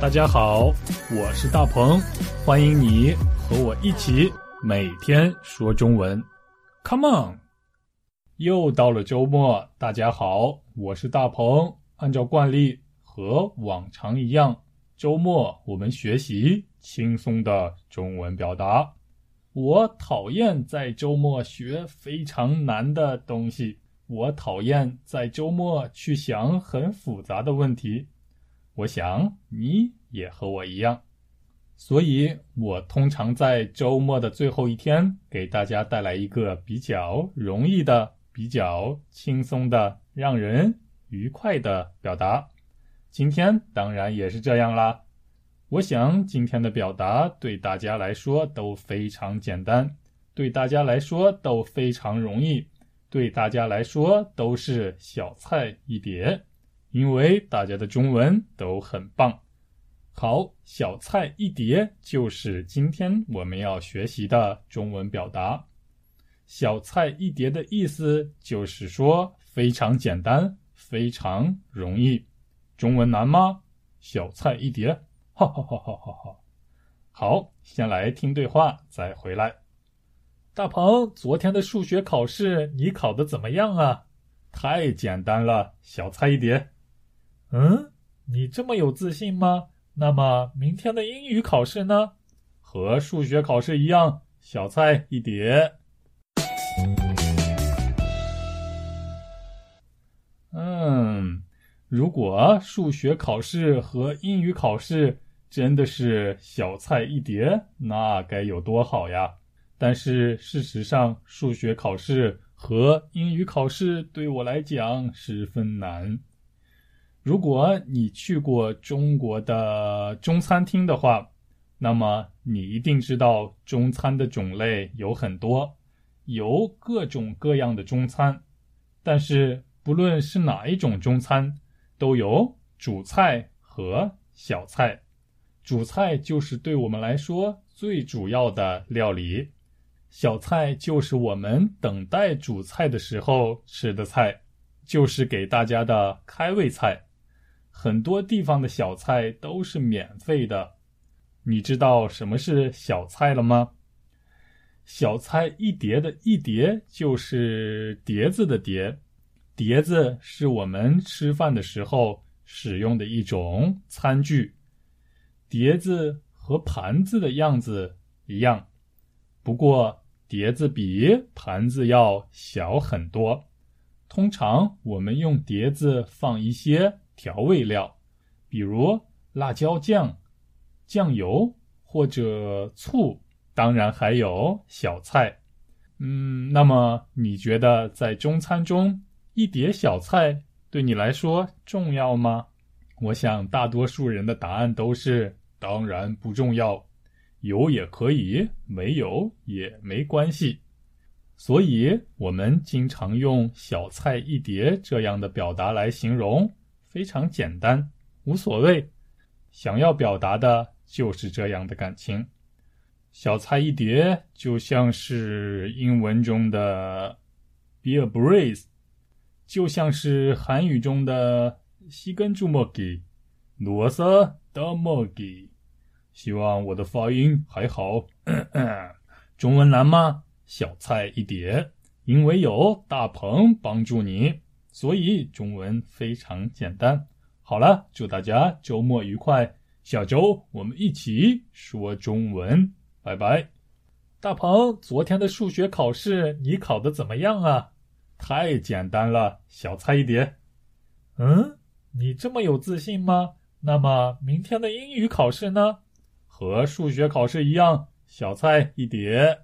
大家好，我是大鹏，欢迎你和我一起每天说中文。Come on！又到了周末，大家好，我是大鹏。按照惯例，和往常一样，周末我们学习轻松的中文表达。我讨厌在周末学非常难的东西，我讨厌在周末去想很复杂的问题。我想你也和我一样，所以我通常在周末的最后一天给大家带来一个比较容易的、比较轻松的、让人愉快的表达。今天当然也是这样啦。我想今天的表达对大家来说都非常简单，对大家来说都非常容易，对大家来说都是小菜一碟。因为大家的中文都很棒，好，小菜一碟就是今天我们要学习的中文表达。小菜一碟的意思就是说非常简单，非常容易。中文难吗？小菜一碟，哈哈哈哈哈哈。好，先来听对话，再回来。大鹏，昨天的数学考试你考的怎么样啊？太简单了，小菜一碟。嗯，你这么有自信吗？那么明天的英语考试呢？和数学考试一样，小菜一碟。嗯，如果数学考试和英语考试真的是小菜一碟，那该有多好呀！但是事实上，数学考试和英语考试对我来讲十分难。如果你去过中国的中餐厅的话，那么你一定知道中餐的种类有很多，有各种各样的中餐。但是不论是哪一种中餐，都有主菜和小菜。主菜就是对我们来说最主要的料理，小菜就是我们等待主菜的时候吃的菜，就是给大家的开胃菜。很多地方的小菜都是免费的，你知道什么是小菜了吗？小菜一碟的一碟就是碟子的碟，碟子是我们吃饭的时候使用的一种餐具。碟子和盘子的样子一样，不过碟子比盘子要小很多。通常我们用碟子放一些。调味料，比如辣椒酱、酱油或者醋，当然还有小菜。嗯，那么你觉得在中餐中一碟小菜对你来说重要吗？我想大多数人的答案都是当然不重要，有也可以，没有也没关系。所以我们经常用“小菜一碟”这样的表达来形容。非常简单，无所谓。想要表达的就是这样的感情，小菜一碟，就像是英文中的 “be a breeze”，就像是韩语中的“西根猪墨기”，罗斯大墨 기。 希望我的发音还好。中文难吗？小菜一碟，因为有大鹏帮助你。所以中文非常简单。好了，祝大家周末愉快，下周我们一起说中文，拜拜。大鹏，昨天的数学考试你考的怎么样啊？太简单了，小菜一碟。嗯，你这么有自信吗？那么明天的英语考试呢？和数学考试一样，小菜一碟。